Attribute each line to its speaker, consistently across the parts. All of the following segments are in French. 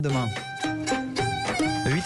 Speaker 1: Demain.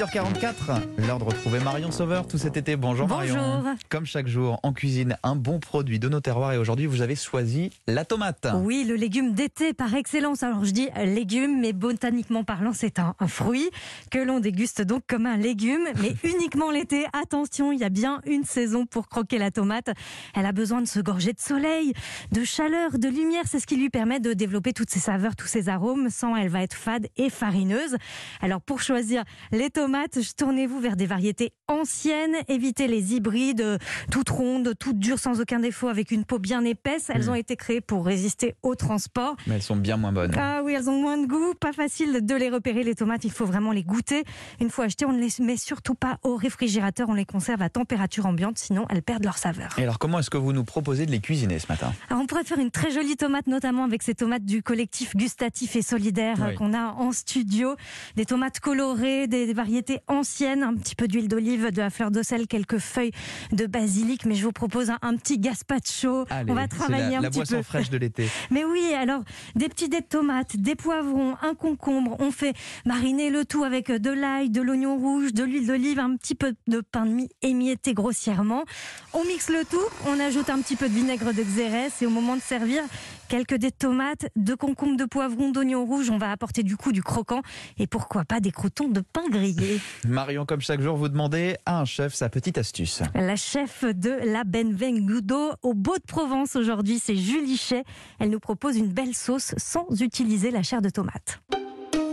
Speaker 1: 8h44, l'heure de retrouver Marion Sauveur tout cet été. Bonjour,
Speaker 2: Bonjour.
Speaker 1: Marion. Comme chaque jour, en cuisine, un bon produit de nos terroirs et aujourd'hui vous avez choisi la tomate.
Speaker 2: Oui, le légume d'été par excellence. Alors je dis légume, mais botaniquement parlant, c'est un, un fruit que l'on déguste donc comme un légume, mais uniquement l'été. Attention, il y a bien une saison pour croquer la tomate. Elle a besoin de se gorger de soleil, de chaleur, de lumière. C'est ce qui lui permet de développer toutes ses saveurs, tous ses arômes. Sans, elle va être fade et farineuse. Alors pour choisir les tomates, tournez-vous vers des variétés anciennes. Évitez les hybrides euh, toutes rondes, toutes dures, sans aucun défaut, avec une peau bien épaisse. Elles
Speaker 1: Mm.
Speaker 2: ont été créées pour résister au transport.
Speaker 1: Mais elles sont bien moins bonnes.
Speaker 2: Ah oui, elles ont moins de goût, pas facile de les repérer les tomates, il faut vraiment les goûter. Une fois achetées, on ne les met surtout pas au réfrigérateur, on les conserve à température ambiante, sinon elles perdent leur saveur.
Speaker 1: Et alors comment est-ce que vous nous proposez de les cuisiner ce matin?
Speaker 2: Alors on pourrait faire une très jolie tomate, notamment avec ces tomates du collectif gustatif et solidaire euh,
Speaker 1: Oui.
Speaker 2: qu'on a en studio. Des tomates colorées, des variétés anciennes, un petit peu d'huile d'olive, de la fleur de sel, quelques feuilles de basilic. Mais je vous propose un, un petit gazpacho.
Speaker 1: Allez,
Speaker 2: on va travailler
Speaker 1: la,
Speaker 2: un
Speaker 1: la
Speaker 2: petit
Speaker 1: boisson
Speaker 2: peu.
Speaker 1: fraîche de l'été.
Speaker 2: Mais oui, alors des petits dés de tomates, des poivrons, un concombre. On fait mariner le tout avec de l'ail, de l'oignon rouge, de l'huile d'olive, un petit peu de pain de mie émietté grossièrement. On mixe le tout, on ajoute un petit peu de vinaigre de xérès et au moment de servir, quelques dés de tomates, de concombre, de poivrons, d'oignons rouges. On va apporter du coup du croquant et pourquoi pas des croutons de pain grillé.
Speaker 1: Marion, comme chaque jour, vous demandez à un chef sa petite astuce.
Speaker 2: La chef de la Benvengudo au Beau de Provence aujourd'hui, c'est Julie Chet. Elle nous propose une belle sauce sans utiliser la chair de tomate.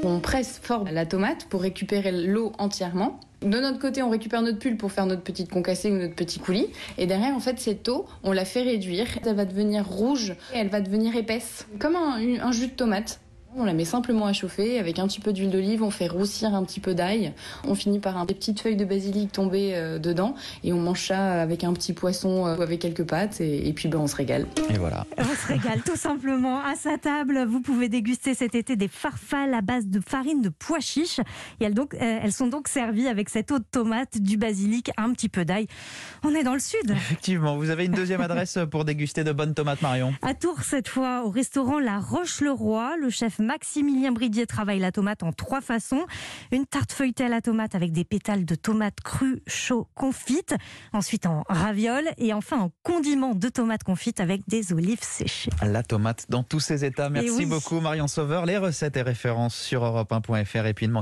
Speaker 3: On presse fort la tomate pour récupérer l'eau entièrement. De notre côté, on récupère notre pulpe pour faire notre petite concassée ou notre petit coulis. Et derrière, en fait, cette eau, on la fait réduire. Elle va devenir rouge et elle va devenir épaisse. Comme un, un jus de tomate. On la met simplement à chauffer avec un petit peu d'huile d'olive, on fait roussir un petit peu d'ail. On finit par un, des petites feuilles de basilic tombées euh, dedans et on mange ça avec un petit poisson euh, ou avec quelques pâtes et, et puis ben, on se régale.
Speaker 1: Et voilà.
Speaker 2: On se régale tout simplement. À sa table, vous pouvez déguster cet été des farfales à base de farine de pois chiches. Et elles, donc, euh, elles sont donc servies avec cette eau de tomate, du basilic, un petit peu d'ail. On est dans le sud.
Speaker 1: Effectivement, vous avez une deuxième adresse pour déguster de bonnes tomates, Marion.
Speaker 2: À Tours, cette fois, au restaurant La Roche-le-Roi, le chef Maximilien Bridier travaille la tomate en trois façons. Une tarte feuilletée à la tomate avec des pétales de tomates crues, chaud, confites. Ensuite en ravioles. Et enfin en condiment de tomates confites avec des olives séchées.
Speaker 1: La tomate dans tous ses états. Merci
Speaker 2: oui.
Speaker 1: beaucoup, Marion Sauveur. Les recettes et références sur europe1.fr et puis ne manquez